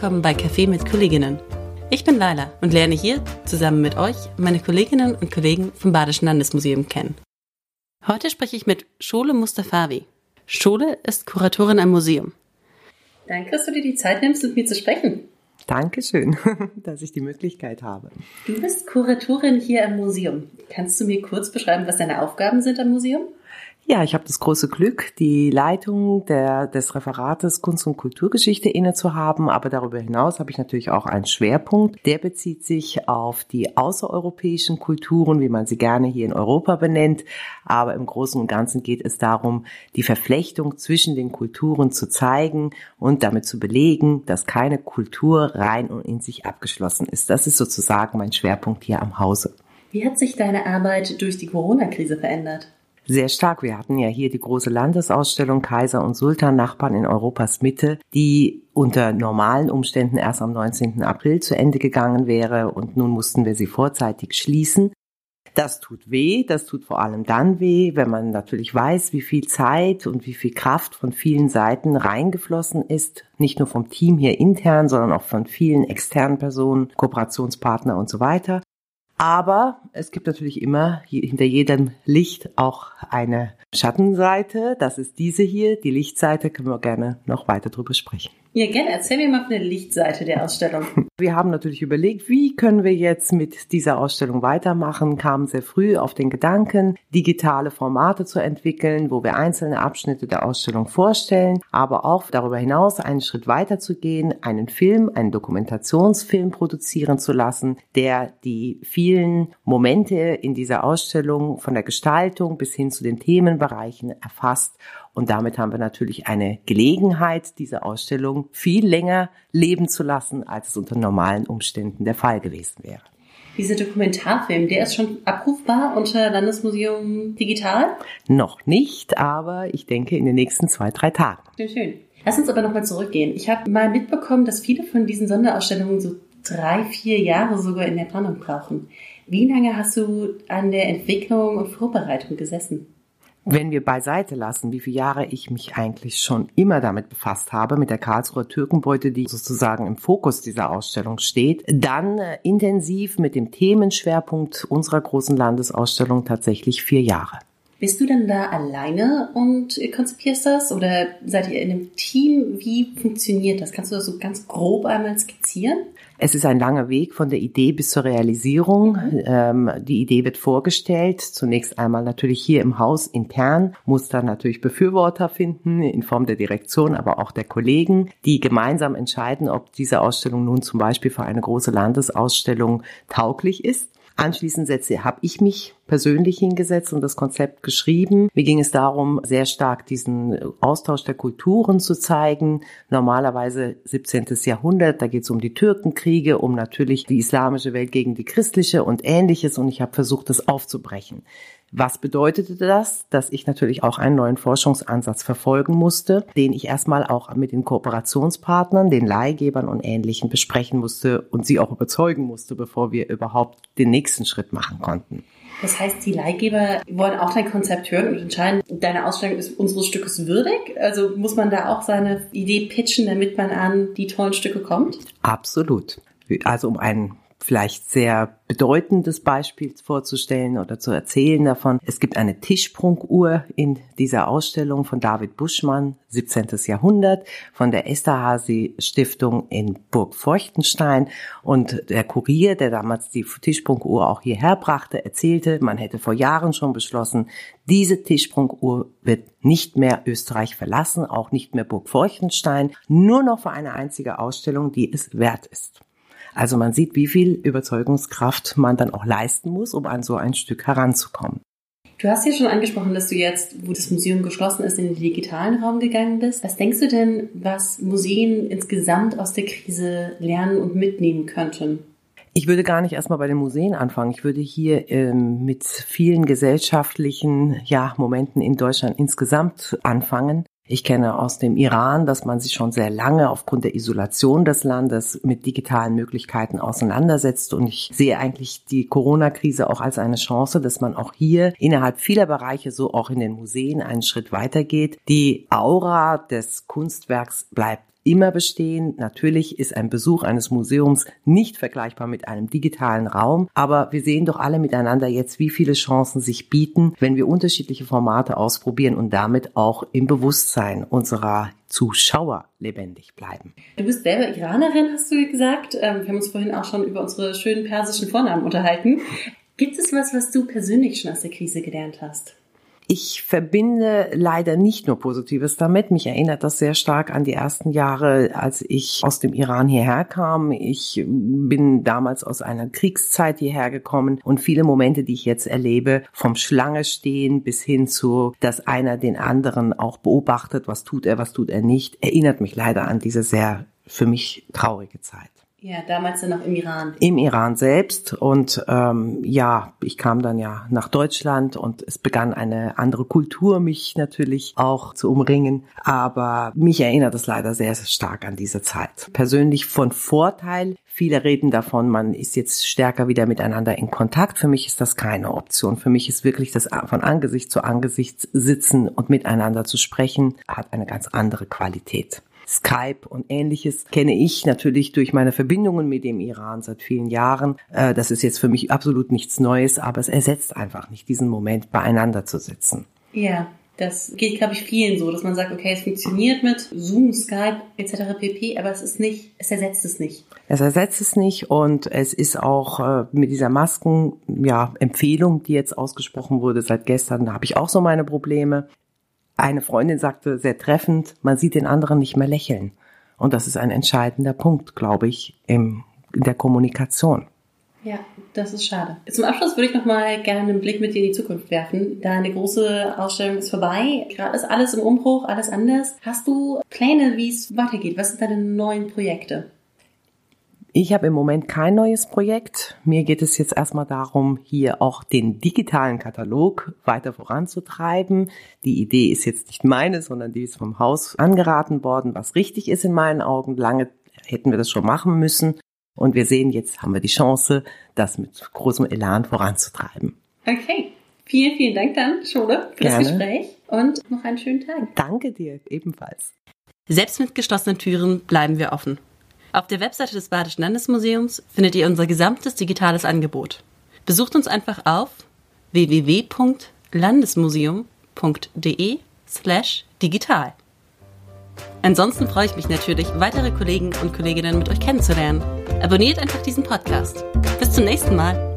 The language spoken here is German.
willkommen bei Café mit Kolleginnen. Ich bin Laila und lerne hier zusammen mit euch meine Kolleginnen und Kollegen vom Badischen Landesmuseum kennen. Heute spreche ich mit Schole Mustafavi. Schole ist Kuratorin am Museum. Danke, dass du dir die Zeit nimmst, mit mir zu sprechen. Dankeschön, dass ich die Möglichkeit habe. Du bist Kuratorin hier am Museum. Kannst du mir kurz beschreiben, was deine Aufgaben sind am Museum? Ja, ich habe das große Glück, die Leitung der, des Referates Kunst- und Kulturgeschichte inne zu haben. Aber darüber hinaus habe ich natürlich auch einen Schwerpunkt. Der bezieht sich auf die außereuropäischen Kulturen, wie man sie gerne hier in Europa benennt. Aber im Großen und Ganzen geht es darum, die Verflechtung zwischen den Kulturen zu zeigen und damit zu belegen, dass keine Kultur rein und in sich abgeschlossen ist. Das ist sozusagen mein Schwerpunkt hier am Hause. Wie hat sich deine Arbeit durch die Corona-Krise verändert? Sehr stark. Wir hatten ja hier die große Landesausstellung Kaiser und Sultan Nachbarn in Europas Mitte, die unter normalen Umständen erst am 19. April zu Ende gegangen wäre und nun mussten wir sie vorzeitig schließen. Das tut weh, das tut vor allem dann weh, wenn man natürlich weiß, wie viel Zeit und wie viel Kraft von vielen Seiten reingeflossen ist, nicht nur vom Team hier intern, sondern auch von vielen externen Personen, Kooperationspartner und so weiter. Aber es gibt natürlich immer hinter jedem Licht auch eine Schattenseite. Das ist diese hier. Die Lichtseite können wir gerne noch weiter drüber sprechen. Ja, gerne. Erzähl mir mal von der Lichtseite der Ausstellung. Wir haben natürlich überlegt, wie können wir jetzt mit dieser Ausstellung weitermachen, kamen sehr früh auf den Gedanken, digitale Formate zu entwickeln, wo wir einzelne Abschnitte der Ausstellung vorstellen, aber auch darüber hinaus einen Schritt weiter zu gehen, einen Film, einen Dokumentationsfilm produzieren zu lassen, der die vielen Momente in dieser Ausstellung von der Gestaltung bis hin zu den Themenbereichen erfasst und damit haben wir natürlich eine Gelegenheit, diese Ausstellung viel länger leben zu lassen, als es unter normalen Umständen der Fall gewesen wäre. Dieser Dokumentarfilm, der ist schon abrufbar unter Landesmuseum Digital? Noch nicht, aber ich denke in den nächsten zwei, drei Tagen. Schön, schön. Lass uns aber nochmal zurückgehen. Ich habe mal mitbekommen, dass viele von diesen Sonderausstellungen so drei, vier Jahre sogar in der Planung brauchen. Wie lange hast du an der Entwicklung und Vorbereitung gesessen? Wenn wir beiseite lassen, wie viele Jahre ich mich eigentlich schon immer damit befasst habe, mit der Karlsruher Türkenbeute, die sozusagen im Fokus dieser Ausstellung steht, dann äh, intensiv mit dem Themenschwerpunkt unserer großen Landesausstellung tatsächlich vier Jahre. Bist du denn da alleine und konzipierst das oder seid ihr in einem Team? Wie funktioniert das? Kannst du das so ganz grob einmal skizzieren? Es ist ein langer Weg von der Idee bis zur Realisierung. Mhm. Ähm, die Idee wird vorgestellt, zunächst einmal natürlich hier im Haus intern, muss dann natürlich Befürworter finden in Form der Direktion, aber auch der Kollegen, die gemeinsam entscheiden, ob diese Ausstellung nun zum Beispiel für eine große Landesausstellung tauglich ist. Anschließend setze, habe ich mich persönlich hingesetzt und das Konzept geschrieben. Mir ging es darum, sehr stark diesen Austausch der Kulturen zu zeigen. Normalerweise 17. Jahrhundert, da geht es um die Türkenkriege, um natürlich die islamische Welt gegen die christliche und ähnliches und ich habe versucht, das aufzubrechen. Was bedeutete das? Dass ich natürlich auch einen neuen Forschungsansatz verfolgen musste, den ich erstmal auch mit den Kooperationspartnern, den Leihgebern und Ähnlichen besprechen musste und sie auch überzeugen musste, bevor wir überhaupt den nächsten Schritt machen konnten. Das heißt, die Leihgeber wollen auch dein Konzept hören und entscheiden, deine Ausstellung ist unseres Stückes würdig? Also muss man da auch seine Idee pitchen, damit man an die tollen Stücke kommt? Absolut. Also um einen vielleicht sehr bedeutendes Beispiel vorzustellen oder zu erzählen davon. Es gibt eine Tischsprunguhr in dieser Ausstellung von David Buschmann, 17. Jahrhundert, von der Esterhazy Stiftung in Burg Feuchtenstein. Und der Kurier, der damals die Tischsprunguhr auch hierher brachte, erzählte, man hätte vor Jahren schon beschlossen, diese Tischsprunguhr wird nicht mehr Österreich verlassen, auch nicht mehr Burg Feuchtenstein, nur noch für eine einzige Ausstellung, die es wert ist. Also man sieht, wie viel Überzeugungskraft man dann auch leisten muss, um an so ein Stück heranzukommen. Du hast ja schon angesprochen, dass du jetzt, wo das Museum geschlossen ist, in den digitalen Raum gegangen bist. Was denkst du denn, was Museen insgesamt aus der Krise lernen und mitnehmen könnten? Ich würde gar nicht erstmal bei den Museen anfangen. Ich würde hier ähm, mit vielen gesellschaftlichen ja, Momenten in Deutschland insgesamt anfangen. Ich kenne aus dem Iran, dass man sich schon sehr lange aufgrund der Isolation des Landes mit digitalen Möglichkeiten auseinandersetzt. Und ich sehe eigentlich die Corona-Krise auch als eine Chance, dass man auch hier innerhalb vieler Bereiche, so auch in den Museen, einen Schritt weitergeht. Die Aura des Kunstwerks bleibt immer bestehen. Natürlich ist ein Besuch eines Museums nicht vergleichbar mit einem digitalen Raum, aber wir sehen doch alle miteinander jetzt, wie viele Chancen sich bieten, wenn wir unterschiedliche Formate ausprobieren und damit auch im Bewusstsein unserer Zuschauer lebendig bleiben. Du bist selber Iranerin, hast du gesagt. Ähm, wir haben uns vorhin auch schon über unsere schönen persischen Vornamen unterhalten. Gibt es was, was du persönlich schon aus der Krise gelernt hast? Ich verbinde leider nicht nur Positives damit. Mich erinnert das sehr stark an die ersten Jahre, als ich aus dem Iran hierher kam. Ich bin damals aus einer Kriegszeit hierher gekommen und viele Momente, die ich jetzt erlebe, vom Schlange stehen bis hin zu, dass einer den anderen auch beobachtet, was tut er, was tut er nicht, erinnert mich leider an diese sehr für mich traurige Zeit. Ja, damals dann noch im Iran. Im Iran selbst. Und ähm, ja, ich kam dann ja nach Deutschland und es begann eine andere Kultur, mich natürlich auch zu umringen. Aber mich erinnert es leider sehr, sehr stark an diese Zeit. Persönlich von Vorteil. Viele reden davon, man ist jetzt stärker wieder miteinander in Kontakt. Für mich ist das keine Option. Für mich ist wirklich das von Angesicht zu Angesicht sitzen und miteinander zu sprechen, hat eine ganz andere Qualität. Skype und ähnliches kenne ich natürlich durch meine Verbindungen mit dem Iran seit vielen Jahren. Äh, das ist jetzt für mich absolut nichts Neues, aber es ersetzt einfach nicht diesen Moment, beieinander zu sitzen. Ja, das geht, glaube ich, vielen so, dass man sagt, okay, es funktioniert mit Zoom, Skype etc. pp, aber es ist nicht, es ersetzt es nicht. Es ersetzt es nicht und es ist auch äh, mit dieser Masken, ja, Empfehlung, die jetzt ausgesprochen wurde seit gestern, da habe ich auch so meine Probleme. Eine Freundin sagte sehr treffend, man sieht den anderen nicht mehr lächeln. Und das ist ein entscheidender Punkt, glaube ich, im, in der Kommunikation. Ja, das ist schade. Zum Abschluss würde ich noch mal gerne einen Blick mit dir in die Zukunft werfen. Deine große Ausstellung ist vorbei. Gerade ist alles im Umbruch, alles anders. Hast du Pläne, wie es weitergeht? Was sind deine neuen Projekte? Ich habe im Moment kein neues Projekt. Mir geht es jetzt erstmal darum, hier auch den digitalen Katalog weiter voranzutreiben. Die Idee ist jetzt nicht meine, sondern die ist vom Haus angeraten worden, was richtig ist in meinen Augen. Lange hätten wir das schon machen müssen. Und wir sehen, jetzt haben wir die Chance, das mit großem Elan voranzutreiben. Okay. Vielen, vielen Dank dann, Schule, für Gerne. das Gespräch und noch einen schönen Tag. Danke dir ebenfalls. Selbst mit geschlossenen Türen bleiben wir offen. Auf der Webseite des Badischen Landesmuseums findet ihr unser gesamtes digitales Angebot. Besucht uns einfach auf www.landesmuseum.de slash digital. Ansonsten freue ich mich natürlich, weitere Kollegen und Kolleginnen mit euch kennenzulernen. Abonniert einfach diesen Podcast. Bis zum nächsten Mal.